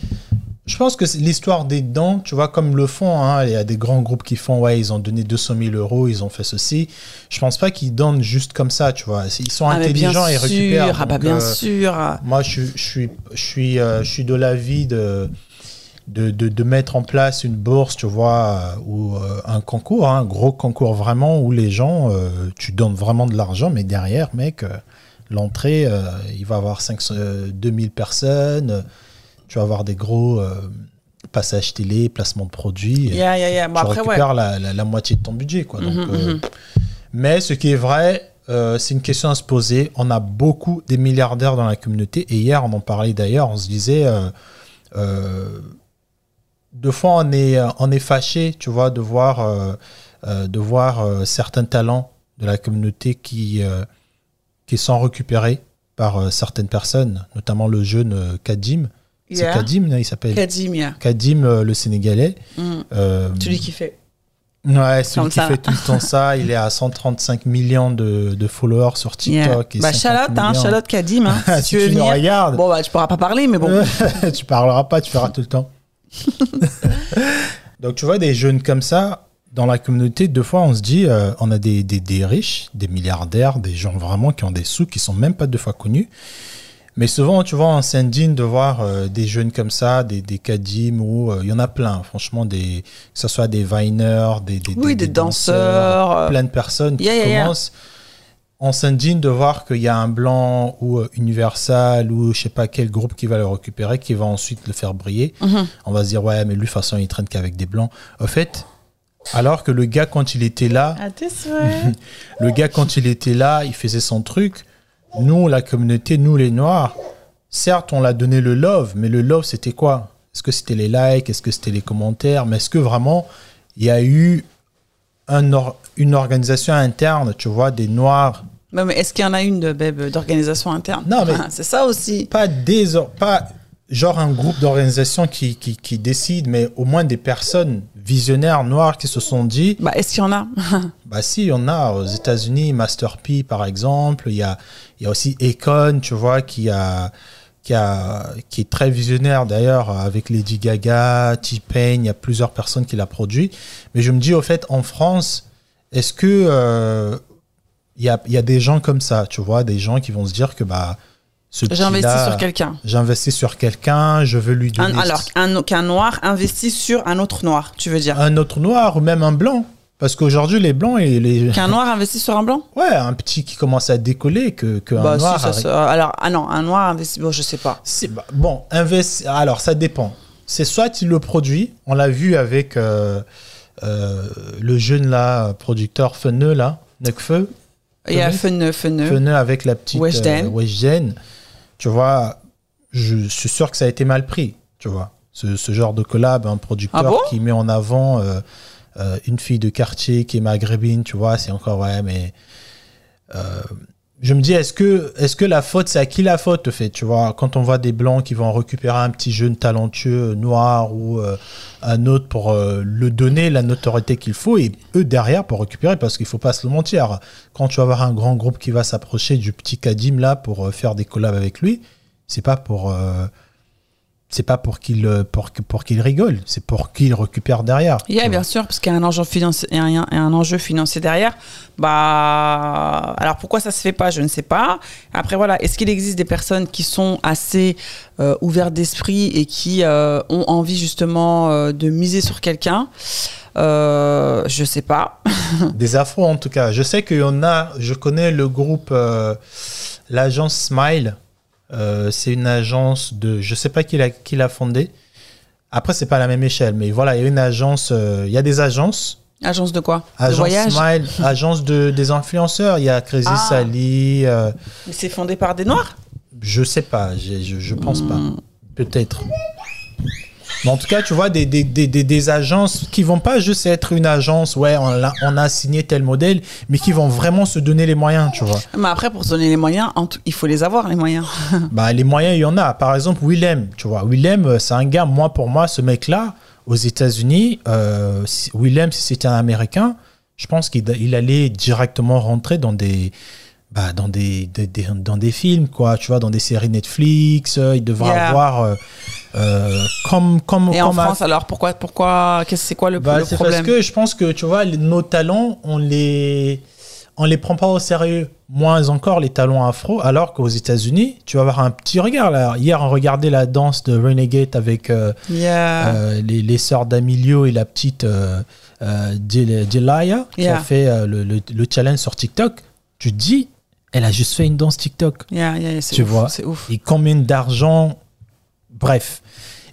B: je pense que l'histoire des dons, tu vois, comme le font, hein, il y a des grands groupes qui font, ouais, ils ont donné 200 000 euros, ils ont fait ceci. Je pense pas qu'ils donnent juste comme ça, tu vois. Ils sont
A: Ah,
B: intelligents et
A: sûr,
B: récupèrent.
A: Ah bah bien
B: euh,
A: sûr.
B: Moi, je, suis- je suis, je suis, euh, je suis de l'avis de, de, de, de mettre en place une bourse, tu vois, euh, ou euh, un concours, hein, un gros concours vraiment, où les gens, euh, tu donnes vraiment de l'argent, mais derrière, mec, euh, l'entrée, il va y avoir 500, euh, 2000 personnes, tu vas avoir des gros passages télé, placement de produits. et
A: Yeah, yeah, yeah. Bon,
B: tu
A: après, ouais.
B: récupères la, la, la moitié de ton budget, quoi. Donc,
A: Mhm,
B: euh,
A: mhm.
B: mais ce qui est vrai, euh, c'est une question à se poser. On a beaucoup des milliardaires dans la communauté. Et hier, on en parlait d'ailleurs. On se disait, euh, euh, deux fois, on est, euh, on est fâché, tu vois, de voir, euh, euh, de voir euh, certains talents de la communauté qui, qui sont récupérés par certaines personnes, notamment le jeune Kadim. C'est
A: Yeah.
B: Kadim, non, il s'appelle?
A: Kadim, yeah.
B: Kadim, le Sénégalais.
A: Mm. Celui qui fait.
B: Ouais, celui
A: Comme
B: qui
A: ça.
B: fait tout le temps ça, il est à 135 millions de, de followers sur
A: Yeah.
B: TikTok. et
A: Bah,
B: 50
A: Charlotte, hein. Charlotte Kadim. Hein, si, tu veux
B: tu
A: venir.
B: regardes,
A: Bon, bah, tu pourras pas parler, mais bon.
B: tu parleras pas, tu feras tout le temps. Donc, tu vois, des jeunes comme ça, dans la communauté, deux fois, on se dit, euh, on a des, des, des riches, des milliardaires, des gens vraiment qui ont des sous, qui sont même pas deux fois connus. Mais souvent, tu vois, on s'indigne de voir euh, des jeunes comme ça, des, des Kadim, ou euh, il y en a plein, franchement, des, que ce soit des viners, des, des,
A: Oui, des danseurs,
B: plein de personnes qui
A: Yeah, yeah, yeah.
B: On s'indigne de voir qu'il y a un blanc ou euh, Universal ou je sais pas quel groupe qui va le récupérer, qui va ensuite le faire briller.
A: Mhm.
B: On va se dire, ouais, mais lui, de toute façon, il traîne qu'avec des blancs. Au fait, alors que le gars, quand il était là,
A: souhaits.
B: le gars, quand il était là, il faisait son truc. Nous, la communauté, nous, les Noirs, certes, on l'a donné le love, mais le love, c'était quoi? Est-ce que c'était les likes? Est-ce que c'était les commentaires? Mais est-ce que vraiment, il y a eu un or- une organisation interne, tu vois, des Noirs
A: Mais, mais est-ce qu'il y en a une d'organisation interne?
B: Non, mais-
A: c'est ça aussi.
B: Pas des, pas genre un groupe d'organisations qui, qui, qui décide, mais au moins des personnes visionnaires noires qui se sont dit,
A: Bah, est-ce qu'il y en a?
B: bah si, il y en a aux États-Unis, Master P par exemple, il y a, il y a aussi Econ, tu vois, qui a, qui a, qui est très visionnaire d'ailleurs avec Lady Gaga, T-Pain, il y a plusieurs personnes qui l'a produit. Mais je me dis au fait, en France, est-ce que euh, il y a, il y a des gens comme ça, tu vois, des gens qui vont se dire que bah petit-là,
A: sur quelqu'un.
B: J'investis sur quelqu'un, je veux lui
A: Un-
B: donner
A: alors un- qu'un noir investit sur un autre noir, tu veux dire?
B: Un autre noir ou même un blanc. Parce qu'aujourd'hui, les blancs et les.
A: Qu'un noir investit sur un blanc?
B: Ouais, un petit qui commence à décoller que, que un
A: Bah, si,
B: noir.
A: ça alors, ah non, un noir investit. Bon, je sais pas.
B: Bah, bon, investi- Alors, ça dépend. C'est soit il le produit, on l'a vu avec euh, euh, le jeune là, producteur Feneux là, Necfeu.
A: Il y a
B: Feneux. Feneux avec la petite
A: Weshden.
B: euh, Weshden. Tu vois, je suis sûr que ça a été mal pris, tu vois. Ce, ce genre de collab, un producteur
A: Ah bon
B: qui met en avant euh, euh, une fille de quartier qui est maghrébine, tu vois, c'est encore, ouais, mais... euh, je me dis, est-ce que, est que la faute, c'est à qui la faute, au fait Tu vois, quand on voit des blancs qui vont récupérer un petit jeune talentueux noir ou euh, un autre pour euh, le donner la notoriété qu'il faut et eux derrière pour récupérer, parce qu'il faut pas se le mentir. Quand tu vas avoir un grand groupe qui va s'approcher du petit Kadim là pour euh, faire des collabs avec lui, c'est pas pour. C'est pas pour qu'il euh, pour, pour qu'il rigole, c'est pour qu'il récupère derrière.
A: Il y a
B: tu
A: bien sûr, parce qu'il y a un enjeu financier, il y a un, enjeu financier derrière. Bah, alors pourquoi ça se fait pas, je ne sais pas. Après voilà, est-ce qu'il existe des personnes qui sont assez euh, ouvertes d'esprit et qui euh, ont envie justement euh, de miser sur quelqu'un? Je sais pas.
B: Des afros en tout cas. Je sais qu'il y en a, je connais le groupe, l'agence Smile. Euh, c'est une agence de, je sais pas qui l'a qui l'a fondée. Après, c'est pas à la même échelle, mais voilà, il y a une agence, euh, il y a des agences.
A: Agence de quoi? De
B: Agence
A: voyage?
B: Smile, agence de, des influenceurs. Il y a Crazy
A: Ah.
B: Sally. euh,
A: Mais C'est fondé par des noirs?
B: je sais pas, je, je pense pas.
A: Hmm.
B: Peut-être. Mais en tout cas, tu vois, des, des, des, des, agences qui vont pas juste être une agence, ouais, on a, on a signé tel modèle, mais qui vont vraiment se donner les moyens, tu vois.
A: Mais après, pour se donner les moyens, il faut les avoir, les moyens.
B: Bah, les moyens, il y en a. Par exemple, Willem, tu vois. Willem, euh, c'est un gars, moi, pour moi, ce mec-là, aux États-Unis, euh, Willem, si c'était un Américain, je pense qu'il il allait directement rentrer dans des. Bah, dans des, des- des- dans des films quoi tu vois dans des séries Netflix euh, il devrait
A: Yeah.
B: avoir euh, euh, comme comme
A: Et en
B: comme
A: France, alors pourquoi, pourquoi, qu'est-ce c'est quoi le,
B: bah,
A: le
B: c'est
A: problème
B: parce que je pense que tu vois les- nos talents on les on les prend pas au sérieux moins encore les talents afro alors qu'aux États-Unis tu vas avoir un petit regard là hier on regardait la danse de Renegade avec euh,
A: Yeah.
B: euh, les, les sœurs d'Amilio et la petite euh, Jelaya qui a fait euh, le, le- le challenge sur TikTok tu te dis elle a juste fait une danse TikTok.
A: Yeah, yeah, yeah, c'est
B: tu
A: ouf,
B: vois?
A: C'est ouf.
B: et combien d'argent? Bref.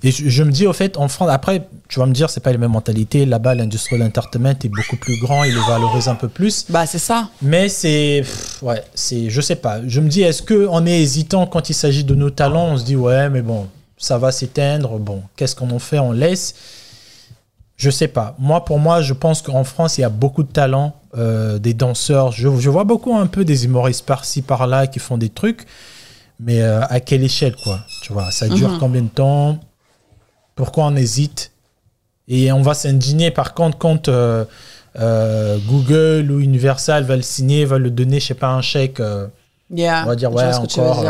B: Et je, je me dis au fait en France après tu vas me dire c'est pas les mêmes mentalités. Là-bas l'industrie de l'entertainment est beaucoup plus grand il le valorise un peu plus.
A: Bah, c'est ça.
B: mais c'est ouais c'est je sais pas. Je me dis est-ce que on est hésitant quand il s'agit de nos talents? On se dit ouais mais bon ça va s'éteindre. Bon qu'est-ce qu'on en fait? On laisse je sais pas moi pour moi je pense qu'en France il y a beaucoup de talents euh, des danseurs je, je vois beaucoup un peu des humoristes par-ci par-là qui font des trucs mais euh, à quelle échelle quoi tu vois? Ça dure
A: Mhm.
B: combien de temps? Pourquoi on hésite? Et on va s'indigner par contre quand euh, Google ou Universal va le signer, va le donner, je sais pas, un chèque.
A: Yeah.
B: on va dire, ouais, encore.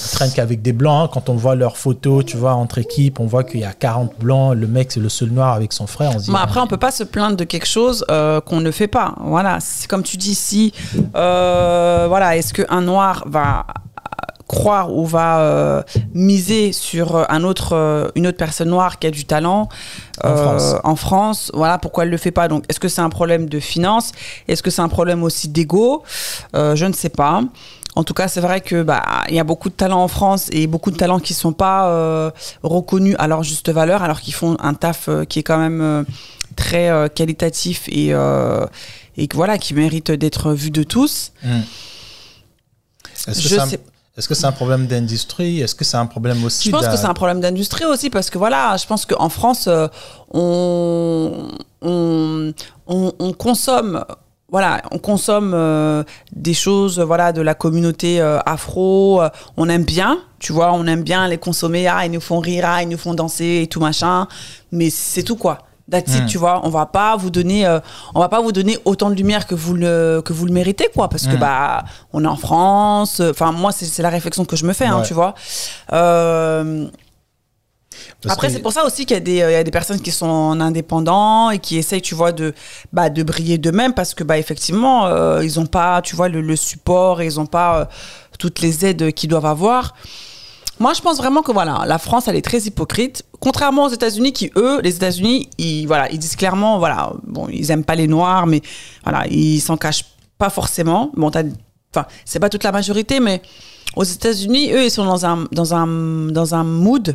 B: Euh, ils traînent qu'avec des blancs. hein. Quand on voit leurs photos, tu vois, entre équipes, on voit qu'il y a 40 blancs. Le mec, c'est le seul noir avec son frère. On se dit,
A: Mais
B: ah,
A: après, on peut pas se plaindre de quelque chose euh, qu'on ne fait pas. Voilà, c'est comme tu dis, si euh, voilà, est-ce qu'un noir va croire ou va euh, miser sur un autre, euh, une autre personne noire qui a du talent
B: En
A: euh,
B: France.
A: en France, voilà pourquoi elle le fait pas? Donc, est-ce que c'est un problème de finance? Est-ce que c'est un problème aussi d'ego? Euh, Je ne sais pas. En tout cas, c'est vrai que bah il y a beaucoup de talents en France et beaucoup de talents qui sont pas euh, reconnus à leur juste valeur, alors qu'ils font un taf euh, qui est quand même euh, très qualitatif et voilà qui mérite d'être vu de tous.
B: hmm. Est-ce que c'est un-
A: sais-
B: problème d'industrie? Est-ce que c'est un problème aussi
A: Je pense que c'est un problème d'industrie aussi parce que voilà, je pense qu'en France, on, on, on, on consomme voilà, on consomme euh, des choses, voilà, de la communauté euh, afro. euh, on aime bien, tu vois, on aime bien les consommer. Ah, ils nous font rire, ah, ils nous font danser et tout machin. Mais c'est tout quoi. That's it,
B: Mm.
A: tu vois. On va pas vous donner, euh, on va pas vous donner autant de lumière que vous le que vous le méritez, quoi. Parce que
B: Mm.
A: bah, on est en France. Enfin, moi, c'est la réflexion que je me fais, hein, tu vois.
B: Parce
A: après,
B: que-
A: c'est pour ça aussi qu'il y, a des, euh, y a des personnes qui sont indépendants et qui essayent, tu vois, de, bah, de briller d'eux-mêmes parce que, bah, effectivement, euh, ils n'ont pas, tu vois, le, le support et ils n'ont pas euh, toutes les aides qu'ils doivent avoir. Moi, je pense vraiment que, voilà, la France, elle est très hypocrite. Contrairement aux États-Unis qui, eux, les États-Unis, ils, voilà, ils disent clairement, voilà, bon, ils aiment pas les Noirs, mais voilà, ils s'en cachent pas forcément. Bon, enfin, c'est pas toute la majorité, mais aux États-Unis, eux, ils sont dans un, dans un, dans un mood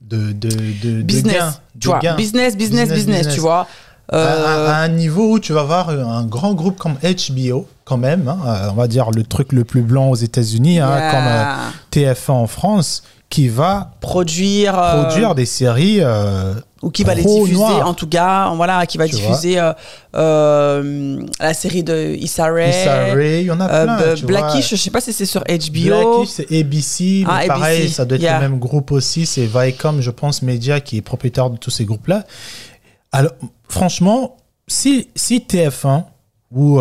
B: de, de, de, de
A: business, tu vois, business, business, business, tu vois.
B: À- à,
A: Euh,
B: à un niveau où tu vas voir un grand groupe comme HBO, quand même, hein, euh, on va dire le truc le plus blanc aux États-Unis, hein, comme euh, TF1 en France, qui va
A: produire, euh,
B: produire des séries. euh,
A: ou qui va les diffuser,
B: noir.
A: en tout cas, voilà, qui va
B: Tu
A: diffuser euh, euh, la série de Issa Rae,
B: Issa Rae, il y en a plein.
A: Blackish, je sais pas si c'est sur HBO.
B: Blackish, c'est ABC, mais
A: Ah,
B: pareil,
A: ABC,
B: ça doit être
A: yeah.
B: le même groupe aussi. C'est Viacom, je pense, Media, qui est propriétaire de tous ces groupes-là. Alors, franchement, si, si TF1 ou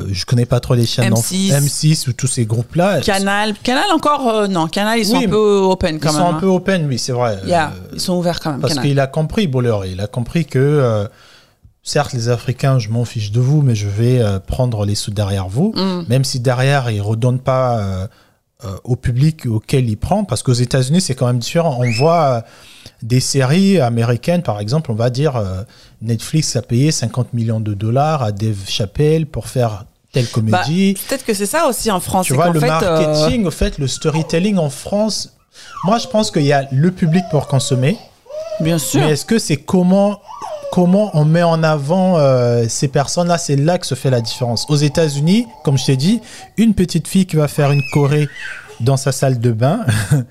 B: euh, je connais pas trop les chaînes
A: M6.
B: en- M6 ou tous ces groupes-là,
A: Canal, Canal encore, euh, non, Canal, ils sont
B: Oui,
A: un peu open
B: ils
A: quand
B: sont
A: même.
B: un
A: hein.
B: peu open, oui, c'est vrai.
A: Yeah,
B: Euh,
A: ils sont ouverts quand même,
B: parce qu'il a compris, Bolloré, il a compris que, certes, les Africains, je m'en fiche de vous, mais je vais prendre les sous derrière vous,
A: Mm.
B: même si derrière, il ne redonne pas au public auquel il prend, parce qu'aux États-Unis, c'est quand même différent. On voit des séries américaines, par exemple, on va dire, euh, Netflix a payé 50 millions de dollars à Dave Chappelle pour faire telle
A: Bah,
B: comédie.
A: Peut-être que c'est ça aussi en France.
B: Tu vois, le
A: fait, euh,
B: marketing, au fait, le storytelling en France, moi, je pense qu'il y a le public pour consommer.
A: bien sûr.
B: Mais est-ce que c'est comment, comment on met en avant euh, ces personnes-là? C'est là que se fait la différence. Aux États-Unis, comme je t'ai dit, une petite fille qui va faire une choré dans sa salle de bain,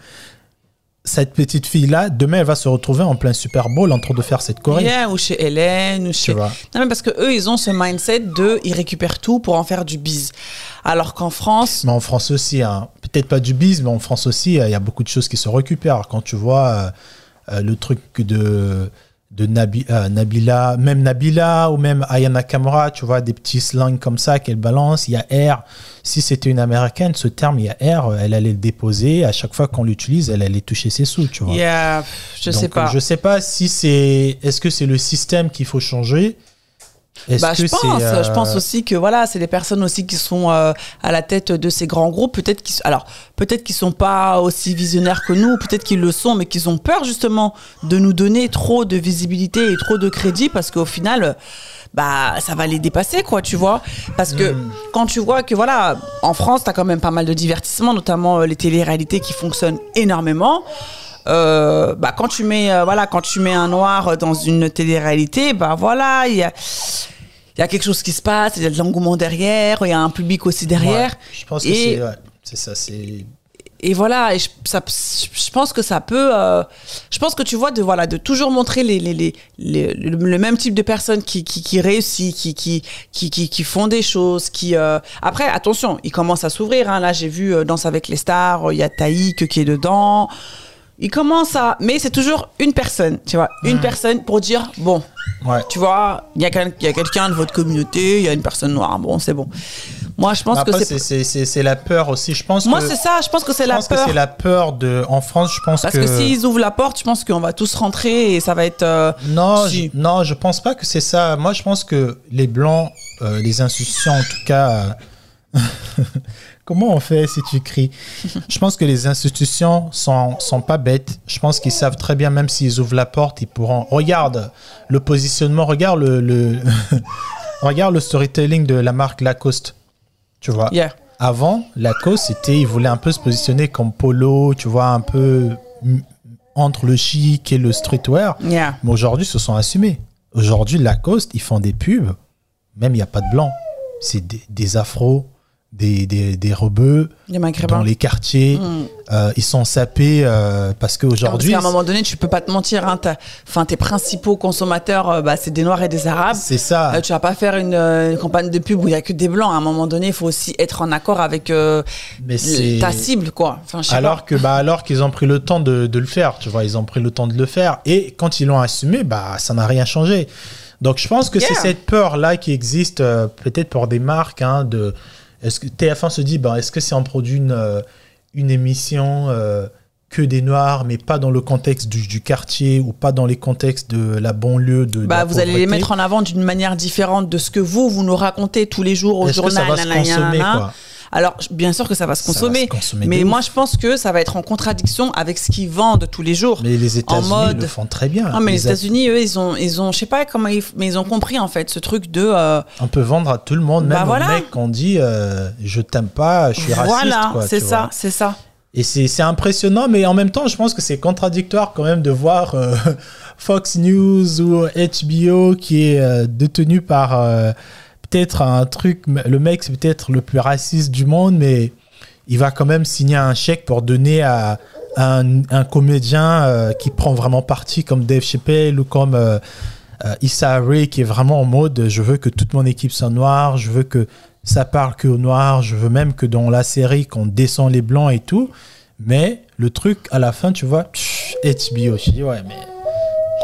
B: cette petite fille-là, demain, elle va se retrouver en plein Super Bowl en train de faire cette choré.
A: Yeah, ou chez Hélène, ou
B: Tu
A: chez.
B: vois.
A: Non, mais parce que eux, ils ont ce mindset de, ils récupèrent tout pour en faire du bise. Alors qu'en France,
B: Mais en France aussi, hein, peut-être pas du biz, mais en France aussi, euh, il y a beaucoup de choses qui se récupèrent. Quand tu vois euh, euh, le truc de, de Nabi- euh, Nabila, même Nabila ou même Ayana Kamura, tu vois, des petits slangs comme ça qu'elle balance. Il y a R. Si c'était une américaine, ce terme, il y a R, elle allait le déposer. À chaque fois qu'on l'utilise, elle allait toucher ses sous, tu vois.
A: yeah, je
B: Donc,
A: sais pas.
B: Je sais pas si c'est. Est-ce que c'est le système qu'il faut changer
A: Bah, je pense,
B: euh,
A: je pense aussi que voilà, c'est des personnes aussi qui sont euh, à la tête de ces grands groupes. Peut-être qu'ils, alors peut-être qu'ils sont pas aussi visionnaires que nous, peut-être qu'ils le sont, mais qu'ils ont peur justement de nous donner trop de visibilité et trop de crédit parce qu'au final, bah ça va les dépasser quoi, tu vois. Parce que
B: Hmm.
A: quand tu vois que voilà, en France, t'as quand même pas mal de divertissements, notamment euh, les téléréalités qui fonctionnent énormément. Euh, bah quand tu mets euh, voilà quand tu mets un noir dans une télé-réalité bah voilà il y a il y a quelque chose qui se passe il y a de l'engouement derrière il y a un public aussi derrière
B: ouais, je pense que c'est. ouais, ça, c'est.
A: et voilà et je, ça, je pense que ça peut euh, je pense que tu vois de voilà de toujours montrer les, les, les, les- le, le même type de personnes qui qui, qui réussit qui qui, qui qui qui font des choses qui euh, après attention ils commencent à s'ouvrir hein. là j'ai vu euh, Danse avec les stars il y a Taïk qui est dedans il commence à mais c'est toujours une personne tu vois une personne pour dire bon
B: Ouais.
A: tu vois il y a quelqu'un de votre communauté il y a une personne noire bon c'est bon moi je pense que
B: c'est-
A: c'est
B: la peur aussi. Je pense
A: moi
B: que,
A: c'est ça je pense que c'est
B: je
A: la
B: pense que
A: peur
B: c'est la peur de. En France, je pense
A: Parce
B: que.
A: que, s'ils ouvrent la porte, je pense qu'on va tous rentrer et ça va être. euh,
B: Non,
A: Si.
B: je, non, je pense pas que c'est ça. Moi, je pense que les blancs, euh, les institutions, en tout cas. euh, Comment on fait si tu cries Je pense que les institutions sont, sont pas bêtes. Je pense qu'ils savent très bien, même s'ils ouvrent la porte, ils pourront. Regarde le positionnement, regarde le, le... regarde le storytelling de la marque Lacoste. Tu vois?
A: yeah.
B: Avant, Lacoste, c'était, ils voulaient un peu se positionner comme polo, tu vois, un peu entre le chic et le streetwear.
A: Yeah.
B: Mais aujourd'hui, ils se sont assumés. Aujourd'hui, Lacoste, ils font des pubs. Même il n'y a pas de blanc. C'est des, des afros, des, des, des rebeux dans les quartiers.
A: Mm.
B: Euh, ils sont sapés euh, parce qu'aujourd'hui,
A: Parce qu'à un moment donné, tu peux pas te mentir. Hein, enfin, tes principaux consommateurs, euh, bah, c'est des Noirs et des Arabes.
B: c'est ça.
A: Tu vas pas faire une, une campagne de pub où il y a que des blancs. À un moment donné, il faut aussi être en accord avec
B: Mais
A: ta cible, quoi. Enfin,
B: alors
A: pas.
B: que bah alors qu'ils ont pris le temps de, de le faire, tu vois, ils ont pris le temps de le faire et quand ils l'ont assumé, bah ça n'a rien changé. Donc je pense que c'est cette peur là qui existe peut-être pour des marques hein, de est-ce que TF1 se dit bah est-ce que si on produit une euh, une émission euh, que des noirs mais pas dans le contexte du, du quartier ou pas dans les contextes de la banlieue de, de
A: Bah,
B: la
A: vous allez les mettre en avant d'une manière différente de ce que vous, vous nous racontez tous les jours au
B: est-ce que
A: journal.
B: ça va se consommer quoi?
A: Alors, bien sûr que ça va se
B: va
A: consommer.
B: se consommer
A: mais moi,
B: ouf.
A: je pense que ça va être en contradiction avec ce qu'ils vendent tous les jours.
B: Mais les États-Unis
A: mode-
B: le font très bien.
A: Ah, mais les États-Unis, eux, ils ont, ils ont, je sais pas comment ils, mais ils ont compris en fait ce truc de. euh,
B: On peut vendre à tout le monde, même
A: Bah voilà.
B: mec qu'on dit euh, je t'aime pas, je suis raciste.
A: voilà, c'est ça, c'est ça.
B: Et c'est c'est impressionnant, mais en même temps, je pense que c'est contradictoire quand même de voir euh, Fox News ou HBO qui est détenu par peut-être un truc. Le mec, c'est peut-être le plus raciste du monde, mais il va quand même signer un chèque pour donner à un, un comédien euh, qui prend vraiment parti comme Dave Chappelle ou comme euh, euh, Issa Rae qui est vraiment en mode je veux que toute mon équipe soit noire, je veux que ça parle que aux noirs, je veux même que dans la série qu'on descend les blancs et tout. Mais le truc à la fin, tu vois, pff, HBO, je dis ouais, mais.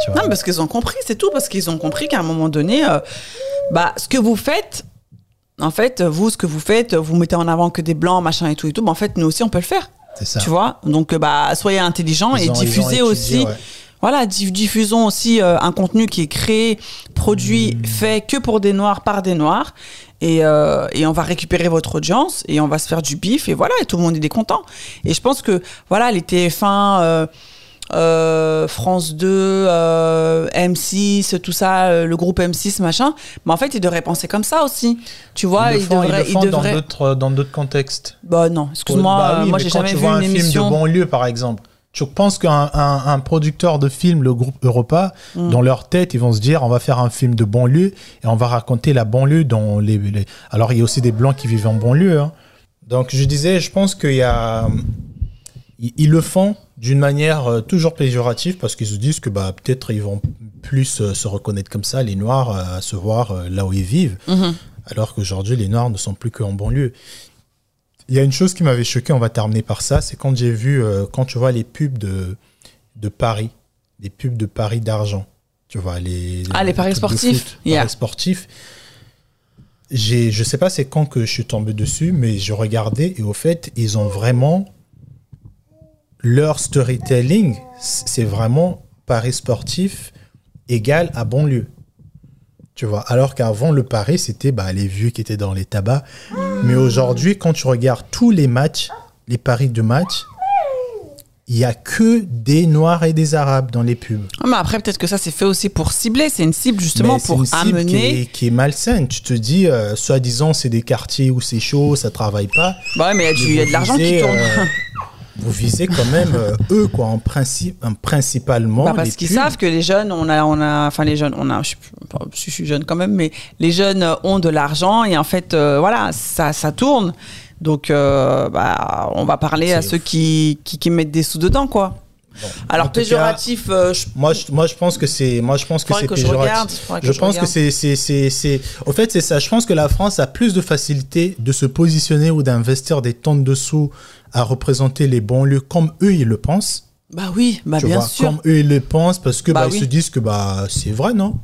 B: Tu vois,
A: Non, parce qu'ils ont compris, c'est tout, parce qu'ils ont compris qu'à un moment donné, euh, bah, ce que vous faites, en fait, vous, ce que vous faites, vous mettez en avant que des blancs, machin et tout et tout, bah, en fait, nous aussi, on peut le faire.
B: c'est ça.
A: Tu vois? Donc, euh, bah, soyez intelligents
B: Ils
A: et
B: ont-
A: diffusez
B: étudié,
A: aussi.
B: ouais.
A: Voilà, diff- diffusons aussi euh, un contenu qui est créé, produit,
B: Hmm.
A: fait que pour des noirs, par des noirs. Et, euh, et on va récupérer votre audience et on va se faire du bif et voilà, et tout le monde est content. Et je pense que, voilà, les TF1, euh, France 2, euh, M6, tout ça, euh, le groupe M6, machin, mais en fait, ils devraient penser comme ça aussi. Tu vois,
B: ils le
A: ils devraient.
B: le font
A: ils
B: dans
A: devraient-
B: d'autres dans d'autres contextes.
A: Bah non, excuse-moi,
B: Bah oui,
A: moi j'ai
B: quand
A: jamais
B: tu
A: vu
B: vois
A: une
B: un film de banlieue, par exemple. Je pense qu'un un, un producteur de film, le groupe Europa,
A: Mm.
B: dans leur tête, ils vont se dire on va faire un film de banlieue et on va raconter la banlieue dans les. les- Alors, il y a aussi des blancs qui vivent en banlieue. hein. Donc, je disais, je pense qu'il y a. Ils, ils le font d'une manière euh, toujours péjorative parce qu'ils se disent que bah, peut-être ils vont plus euh, se reconnaître comme ça, les Noirs, euh, à se voir là où ils vivent.
A: Mhm.
B: Alors qu'aujourd'hui, les Noirs ne sont plus qu'en banlieue. Il y a une chose qui m'avait choqué, on va terminer par ça, c'est quand j'ai vu, euh, quand tu vois les pubs de, de Paris, les pubs de Paris d'argent, tu vois, les,
A: Ah, les paris
B: trucs de
A: sportifs,
B: foot,
A: yeah.
B: paris sportifs. Je sais pas c'est quand que je suis tombé dessus, mais je regardais et au fait, ils ont vraiment leur storytelling, c'est vraiment Paris sportif égal à banlieue. Tu vois, alors qu'avant le Paris, c'était bah, les vieux qui étaient dans les tabacs. Mais aujourd'hui, quand tu regardes tous les matchs, les paris de match, il y a que des Noirs et des Arabes dans les pubs.
A: Ah, mais après, peut-être que ça, c'est fait aussi pour cibler. C'est une cible justement
B: Mais
A: pour
B: une cible
A: amener.
B: qui est, qui est malsaine. Tu te dis, euh, soi-disant, c'est des quartiers où c'est chaud, ça travaille pas.
A: Bah ouais, mais il y a du- il y a de l'argent qui tourne.
B: euh, vous visez quand même euh, eux, quoi, en principe, en- principalement.
A: Bah, parce qu'ils savent que les jeunes, on a, on a, enfin les jeunes, on a, je, suis- je suis jeune quand même, mais les jeunes ont de l'argent et en fait, euh, voilà, ça, ça tourne. Donc, euh, bah, on va parler à ceux qui, qui, qui mettent des sous dedans, quoi.
B: Bon.
A: Alors
B: tout cas,
A: péjoratif, euh, je,
B: Moi, je, moi, je pense que c'est, moi, je pense que c'est
A: je
B: péjoratif.
A: regarde, faudrait que
B: je
A: je
B: pense que c'est, c'est, c'est, c'est, au fait, c'est ça. Je pense que la France a plus de facilité de se positionner ou d'investir des tonnes de sous à représenter les banlieues comme eux ils le pensent.
A: bah oui, bah
B: tu
A: bien
B: vois,
A: sûr.
B: comme eux ils le pensent parce que
A: Bah
B: bah,
A: oui.
B: ils se disent que bah c'est vrai non?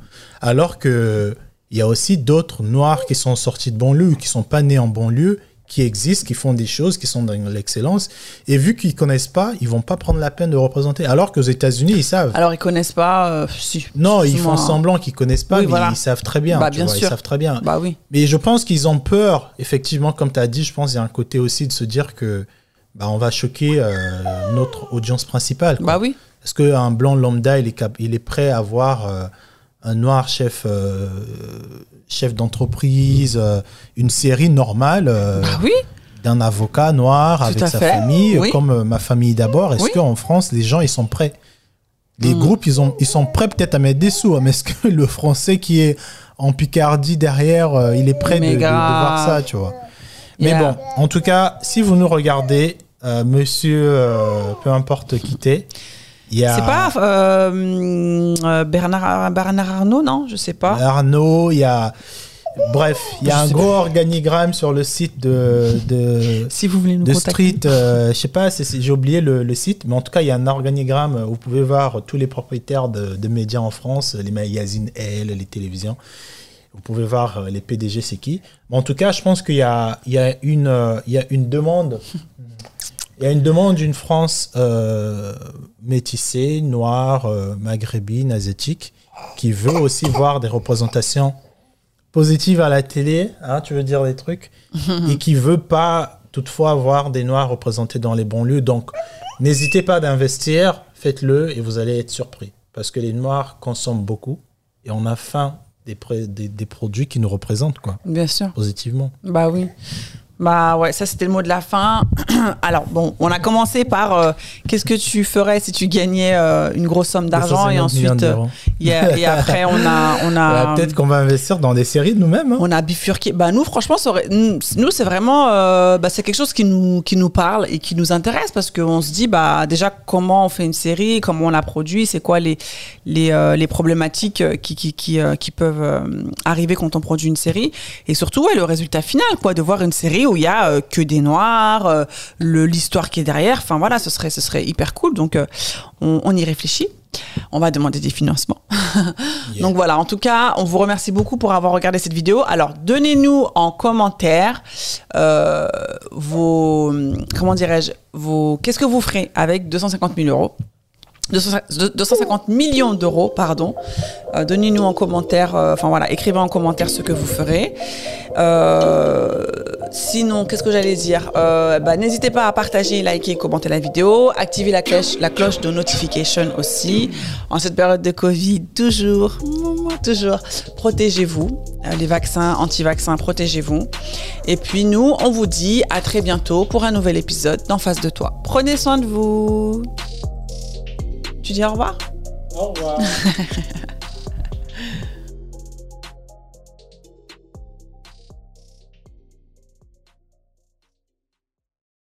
B: Alors que il y a aussi d'autres noirs qui sont sortis de banlieue, qui sont pas nés en banlieue, qui existent, qui font des choses, qui sont dans l'excellence. Et vu qu'ils connaissent pas, ils vont pas prendre la peine de représenter. Alors qu'aux États-Unis ils savent.
A: Alors ils connaissent pas, euh, si.
B: Non, ils font semblant qu'ils connaissent pas,
A: Oui,
B: mais
A: voilà.
B: ils savent très bien.
A: Bah,
B: tu
A: bien
B: vois,
A: sûr.
B: Ils savent très bien.
A: Bah oui.
B: Mais je pense qu'ils ont peur, effectivement, comme tu as dit, je pense qu'il y a un côté aussi de se dire que bah, on va choquer euh, notre audience principale. quoi.
A: Bah oui.
B: Est-ce qu'un blanc lambda, il est, cap- il est prêt à voir euh, un noir chef, chef d'entreprise, euh, une série normale euh,
A: oui.
B: d'un avocat noir
A: Tout
B: avec sa
A: fait.
B: famille,
A: Oui.
B: comme euh, ma famille d'abord Est-ce
A: Oui.
B: qu'en France, les gens, ils sont prêts? Les
A: Mm.
B: groupes, ils, ont, ils sont prêts peut-être à mettre des sous, hein, mais est-ce que le français qui est en Picardie derrière, il est prêt de,
A: Mais
B: de- de voir ça, tu vois? Mais bon, en tout cas, si vous nous regardez, monsieur, peu importe qui t'es,
A: C'est pas euh, euh, Bernard, Bernard Arnault, non? Je sais pas.
B: Arnaud, il y a. Bref, il y a
A: Je
B: un gros organigramme sur le site de, de,
A: Si vous voulez nous
B: de. Street. euh, je sais pas, j'ai oublié le, le site, mais en tout cas, il y a un organigramme où vous pouvez voir tous les propriétaires de, de médias en France, les magazines L, les télévisions. Vous pouvez voir les PDG, c'est qui. Mais en tout cas, je pense qu'il y y, y a une demande. Il y a une demande d'une France euh, métissée, noire, euh, maghrébine, asiatique, qui veut aussi voir des représentations positives à la télé, hein, tu veux dire des trucs, et qui veut pas toutefois voir des noirs représentés dans les bons lieux. Donc, n'hésitez pas d'investir, faites-le et vous allez être surpris. Parce que les noirs consomment beaucoup et on a faim des, des produits qui nous représentent, quoi,
A: Bien sûr.
B: positivement.
A: Bah oui. Bah ouais, ça c'était le mot de la fin. Alors bon, on a commencé par euh, qu'est-ce que tu ferais si tu gagnais euh, une grosse somme d'argent et
B: 250 millions
A: ensuite euh,
B: d'euros.
A: y a- et après on a on a
B: Peut-être qu'on va investir dans des séries de nous-mêmes. hein.
A: on a bifurqué. Bah nous franchement ça aurait- nous c'est vraiment bah, c'est quelque chose qui nous qui nous parle et qui nous intéresse parce qu'on se dit bah déjà comment on fait une série, comment on la produit, c'est quoi les les, les problématiques qui qui qui, qui peuvent arriver quand on produit une série et surtout ouais, le résultat final quoi de voir une série où il y a euh, que des noirs, euh, le l'histoire qui est derrière. Enfin voilà, ce serait ce serait hyper cool. Donc euh, on, on y réfléchit. On va demander des financements. Donc voilà, en tout cas, on vous remercie beaucoup pour avoir regardé cette vidéo. Alors, donnez-nous en commentaire euh, vos, comment dirais-je, vos, qu'est-ce que vous ferez avec 250 000 euros? 200 250 millions d'euros, pardon. Euh, Donnez-nous en commentaire, euh, enfin voilà, écrivez en commentaire ce que vous ferez. Euh, sinon, qu'est-ce que j'allais dire? Bah, N'hésitez pas à partager, liker, commenter la vidéo, activer la cloche, la cloche de notification aussi. En cette période de Covid, toujours, toujours, protégez-vous. Les vaccins, anti-vaccins, protégez-vous. Et puis nous, on vous dit à très bientôt pour un nouvel épisode d'En face de toi. Prenez soin de vous. Tu dis au revoir
B: Au revoir.